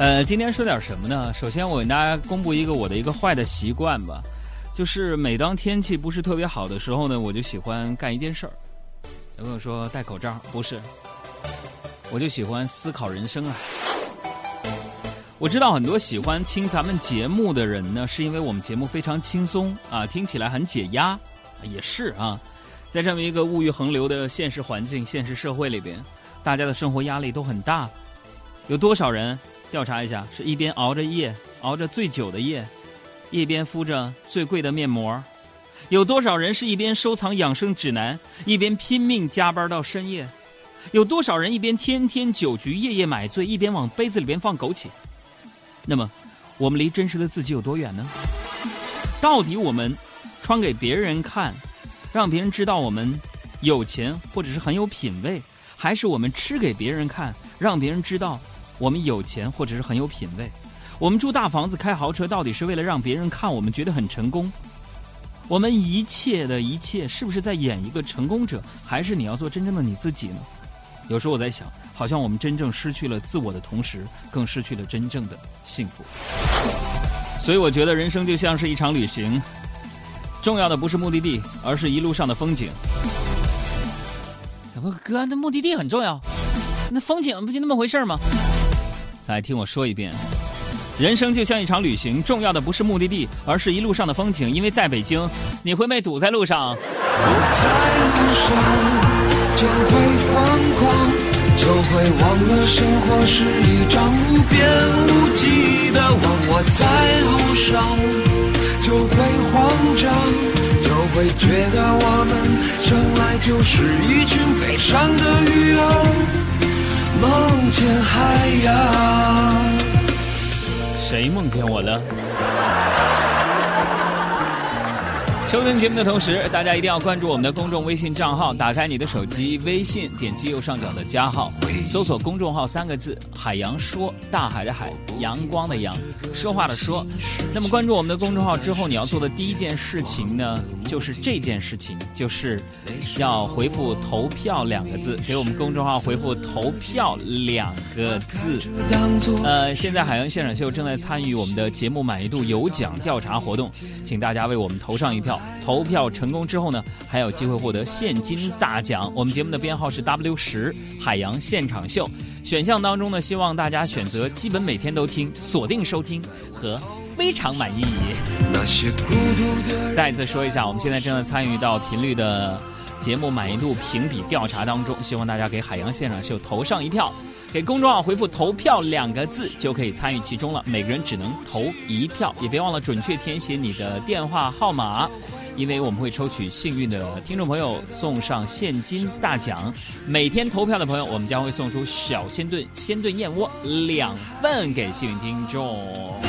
呃，今天说点什么呢？首先，我给大家公布一个我的一个坏的习惯吧，就是每当天气不是特别好的时候呢，我就喜欢干一件事儿。有朋友说戴口罩，不是，我就喜欢思考人生啊。我知道很多喜欢听咱们节目的人呢，是因为我们节目非常轻松啊，听起来很解压，也是啊。在这么一个物欲横流的现实环境、现实社会里边，大家的生活压力都很大，有多少人？调查一下，是一边熬着夜，熬着最久的夜，一边敷着最贵的面膜。有多少人是一边收藏养生指南，一边拼命加班到深夜？有多少人一边天天酒局，夜夜买醉，一边往杯子里边放枸杞？那么，我们离真实的自己有多远呢？到底我们穿给别人看，让别人知道我们有钱或者是很有品位，还是我们吃给别人看，让别人知道？我们有钱，或者是很有品位。我们住大房子、开豪车，到底是为了让别人看我们觉得很成功？我们一切的一切，是不是在演一个成功者，还是你要做真正的你自己呢？有时候我在想，好像我们真正失去了自我的同时，更失去了真正的幸福。所以我觉得人生就像是一场旅行，重要的不是目的地，而是一路上的风景。不哥，那目的地很重要，那风景不就那么回事吗？再听我说一遍，人生就像一场旅行，重要的不是目的地，而是一路上的风景。因为在北京，你会被堵在路上。我在路上将会疯狂，就会忘了生活是一张无边无际的网。我在路上就会慌张，就会觉得我们生来就是一群悲伤的鱼儿。梦见海洋，谁梦见我了？收听节目的同时，大家一定要关注我们的公众微信账号。打开你的手机微信，点击右上角的加号，搜索公众号三个字“海洋说”，大海的海，阳光的阳，说话的说。那么关注我们的公众号之后，你要做的第一件事情呢，就是这件事情，就是要回复“投票”两个字，给我们公众号回复“投票”两个字。呃，现在海洋现场秀正在参与我们的节目满意度有奖调查活动，请大家为我们投上一票。投票成功之后呢，还有机会获得现金大奖。我们节目的编号是 W 十海洋现场秀。选项当中呢，希望大家选择基本每天都听、锁定收听和非常满意。再次说一下，我们现在正在参与到频率的节目满意度评比调查当中，希望大家给海洋现场秀投上一票。给公众号回复“投票”两个字就可以参与其中了。每个人只能投一票，也别忘了准确填写你的电话号码，因为我们会抽取幸运的听众朋友送上现金大奖。每天投票的朋友，我们将会送出小鲜炖鲜炖燕窝两份给幸运听众。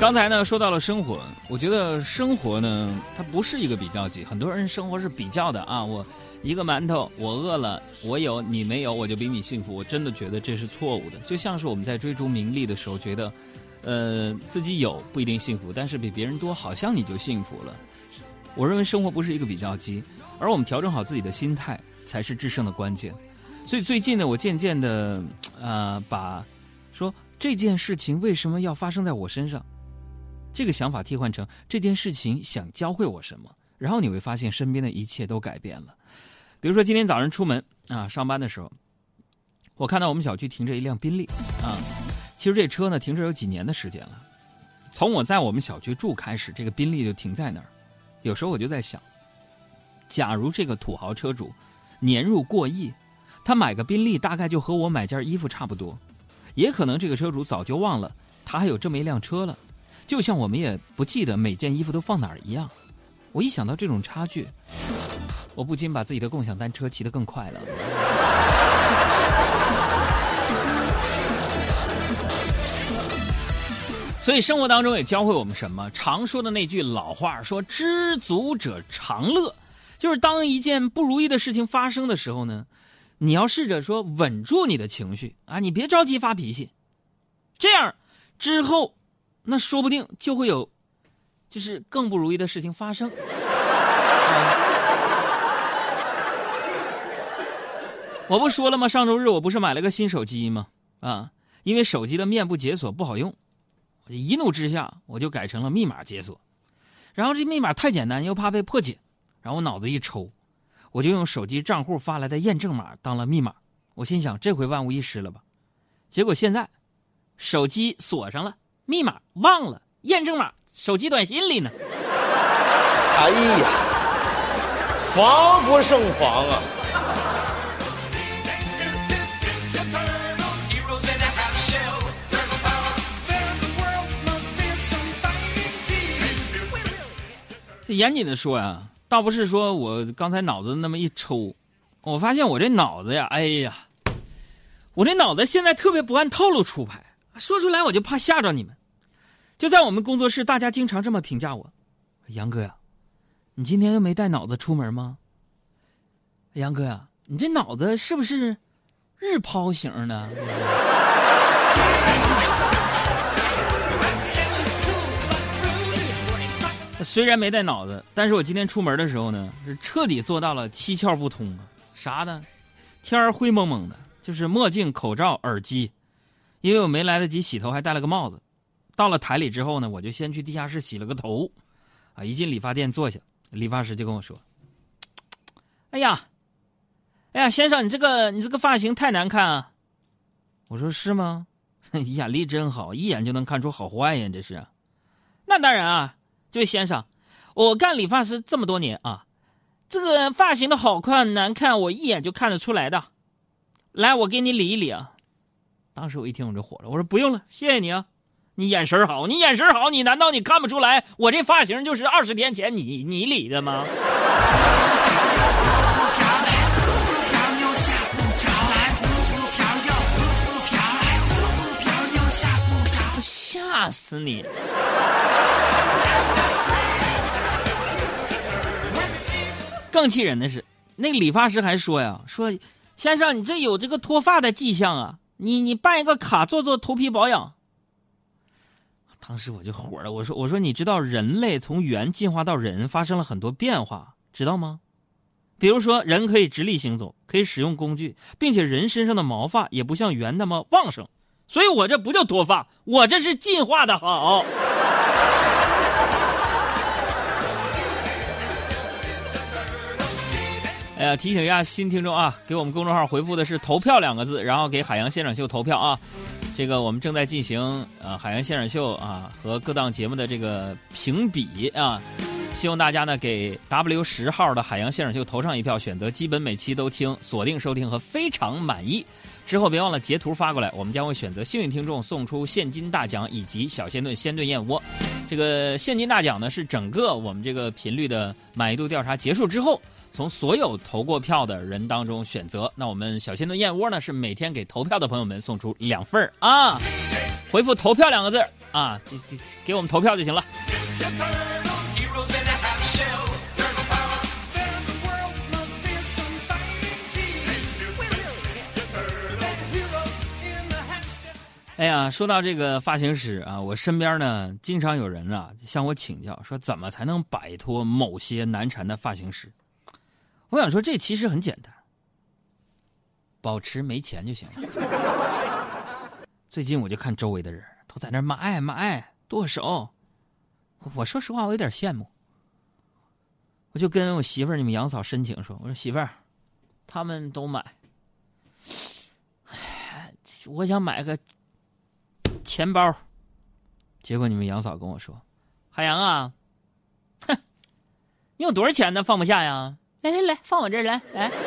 刚才呢说到了生活，我觉得生活呢它不是一个比较级，很多人生活是比较的啊。我一个馒头，我饿了，我有你没有，我就比你幸福。我真的觉得这是错误的。就像是我们在追逐名利的时候，觉得，呃，自己有不一定幸福，但是比别人多，好像你就幸福了。我认为生活不是一个比较级，而我们调整好自己的心态才是制胜的关键。所以最近呢，我渐渐的，呃，把说这件事情为什么要发生在我身上。这个想法替换成这件事情想教会我什么，然后你会发现身边的一切都改变了。比如说今天早上出门啊上班的时候，我看到我们小区停着一辆宾利啊，其实这车呢停着有几年的时间了。从我在我们小区住开始，这个宾利就停在那儿。有时候我就在想，假如这个土豪车主年入过亿，他买个宾利大概就和我买件衣服差不多。也可能这个车主早就忘了他还有这么一辆车了。就像我们也不记得每件衣服都放哪儿一样，我一想到这种差距，我不禁把自己的共享单车骑得更快了。所以生活当中也教会我们什么？常说的那句老话说“知足者常乐”，就是当一件不如意的事情发生的时候呢，你要试着说稳住你的情绪啊，你别着急发脾气。这样之后，那说不定就会有，就是更不如意的事情发生。我不说了吗？上周日我不是买了个新手机吗？啊，因为手机的面部解锁不好用，一怒之下我就改成了密码解锁。然后这密码太简单，又怕被破解，然后我脑子一抽，我就用手机账户发来的验证码当了密码。我心想，这回万无一失了吧？结果现在，手机锁上了，密码忘了，验证码手机短信里呢。哎呀，防不胜防啊！这严谨的说呀，倒不是说我刚才脑子那么一抽，我发现我这脑子呀，哎呀，我这脑子现在特别不按套路出牌，说出来我就怕吓着你们。就在我们工作室，大家经常这么评价我：“杨哥呀，你今天又没带脑子出门吗？”杨哥呀，你这脑子是不是日抛型的？虽然没带脑子，但是我今天出门的时候呢，是彻底做到了七窍不通啊！啥呢？天儿灰蒙蒙的，就是墨镜、口罩、耳机，因为我没来得及洗头，还戴了个帽子。到了台里之后呢，我就先去地下室洗了个头，啊，一进理发店坐下，理发师就跟我说：“哎呀，哎呀，先生，你这个你这个发型太难看啊！”我说：“是吗？眼力真好，一眼就能看出好坏呀，这是。”那当然啊。这位先生，我干理发师这么多年啊，这个发型的好看难看，我一眼就看得出来的。来，我给你理一理啊。当时我一听我就火了，我说不用了，谢谢你啊。你眼神好，你眼神好，你难道你看不出来我这发型就是二十天前你你理的吗？吓死你！更气人的是，那理发师还说呀：“说先生，你这有这个脱发的迹象啊，你你办一个卡做做头皮保养。”当时我就火了，我说：“我说你知道人类从猿进化到人发生了很多变化，知道吗？比如说人可以直立行走，可以使用工具，并且人身上的毛发也不像猿那么旺盛，所以我这不叫脱发，我这是进化的好。”哎呀，提醒一下新听众啊，给我们公众号回复的是“投票”两个字，然后给海洋现场秀投票啊。这个我们正在进行呃海洋现场秀啊和各档节目的这个评比啊，希望大家呢给 W 十号的海洋现场秀投上一票，选择基本每期都听、锁定收听和非常满意。之后别忘了截图发过来，我们将会选择幸运听众送出现金大奖以及小鲜炖鲜炖燕窝。这个现金大奖呢是整个我们这个频率的满意度调查结束之后。从所有投过票的人当中选择，那我们小新的燕窝呢？是每天给投票的朋友们送出两份啊！回复“投票”两个字啊，给给给我们投票就行了。哎呀，说到这个发型师啊，我身边呢经常有人啊向我请教，说怎么才能摆脱某些难缠的发型师。我想说，这其实很简单，保持没钱就行了。最近我就看周围的人都在那买买剁手，我说实话，我有点羡慕。我就跟我媳妇儿、你们杨嫂申请说：“我说媳妇儿，他们都买，我想买个钱包。”结果你们杨嫂跟我说：“海洋啊，哼，你有多少钱呢？放不下呀？”来来来，放我这儿来来。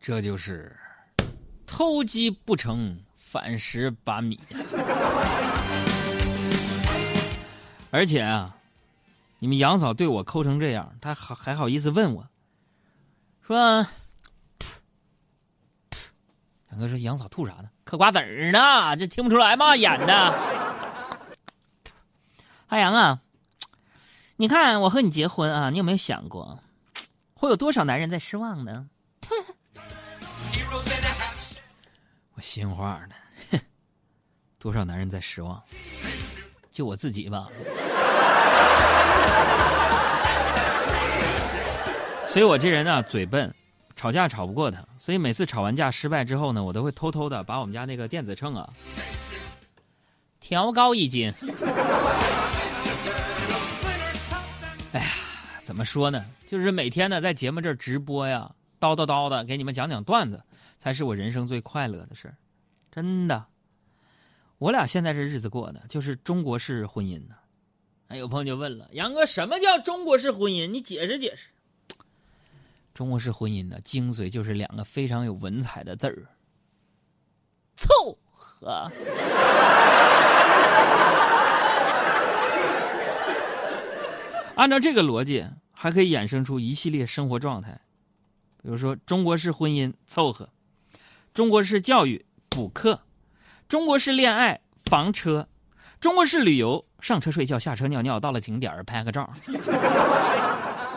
这就是偷鸡不成反蚀把米。而且啊，你们杨嫂对我抠成这样，她还还好意思问我，说：“杨哥说杨嫂吐啥呢？嗑瓜子儿呢？这听不出来吗？演的。”阿阳啊，你看我和你结婚啊，你有没有想过，会有多少男人在失望呢？我心话呢，多少男人在失望，就我自己吧。所以我这人呢，嘴笨，吵架吵不过他，所以每次吵完架失败之后呢，我都会偷偷的把我们家那个电子秤啊调高一斤。哎呀，怎么说呢？就是每天呢，在节目这儿直播呀，叨叨叨的给你们讲讲段子，才是我人生最快乐的事儿，真的。我俩现在这日子过的就是中国式婚姻呢。哎，有朋友就问了，杨哥，什么叫中国式婚姻？你解释解释。中国式婚姻的精髓就是两个非常有文采的字儿：凑合。按照这个逻辑，还可以衍生出一系列生活状态，比如说中国式婚姻凑合，中国式教育补课，中国式恋爱房车，中国式旅游上车睡觉下车尿尿，到了景点拍个照。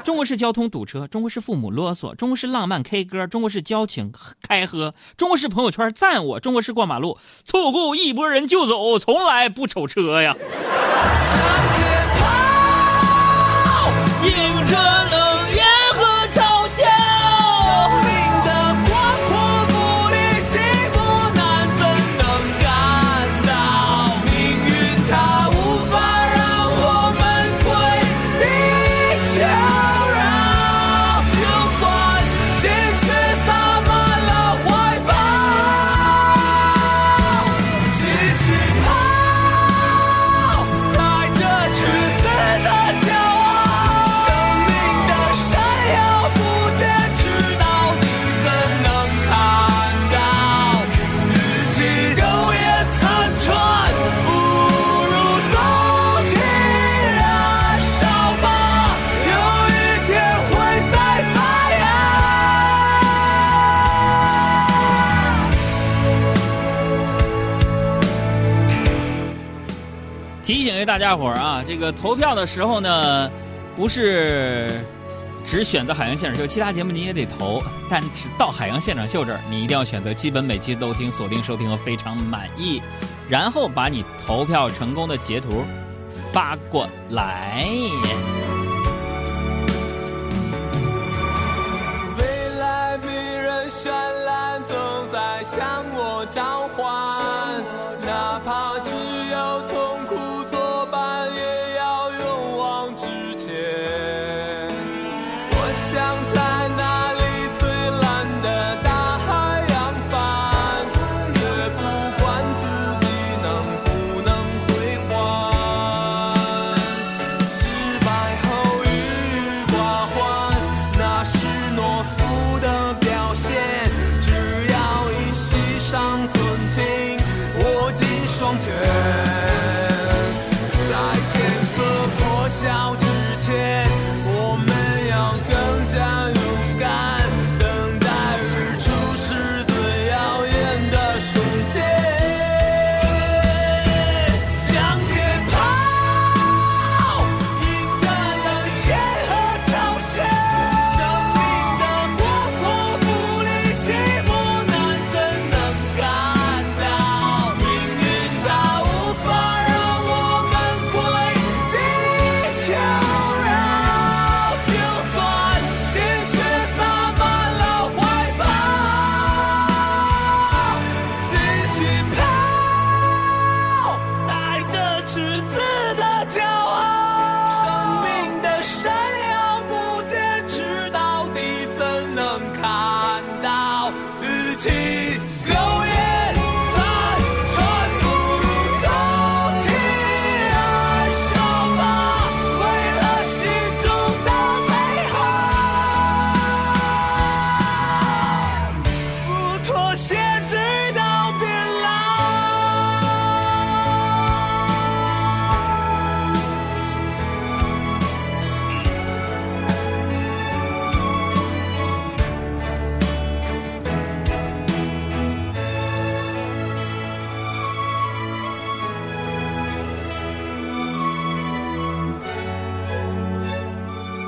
中国式交通堵车，中国式父母啰嗦，中国式浪漫 K 歌，中国式交情开喝，中国式朋友圈赞我，中国式过马路错过一拨人就走，从来不瞅车呀。大家伙儿啊，这个投票的时候呢，不是只选择海洋现场秀，其他节目你也得投，但是到海洋现场秀这儿，你一定要选择基本每期都听、锁定收听和非常满意，然后把你投票成功的截图发过来。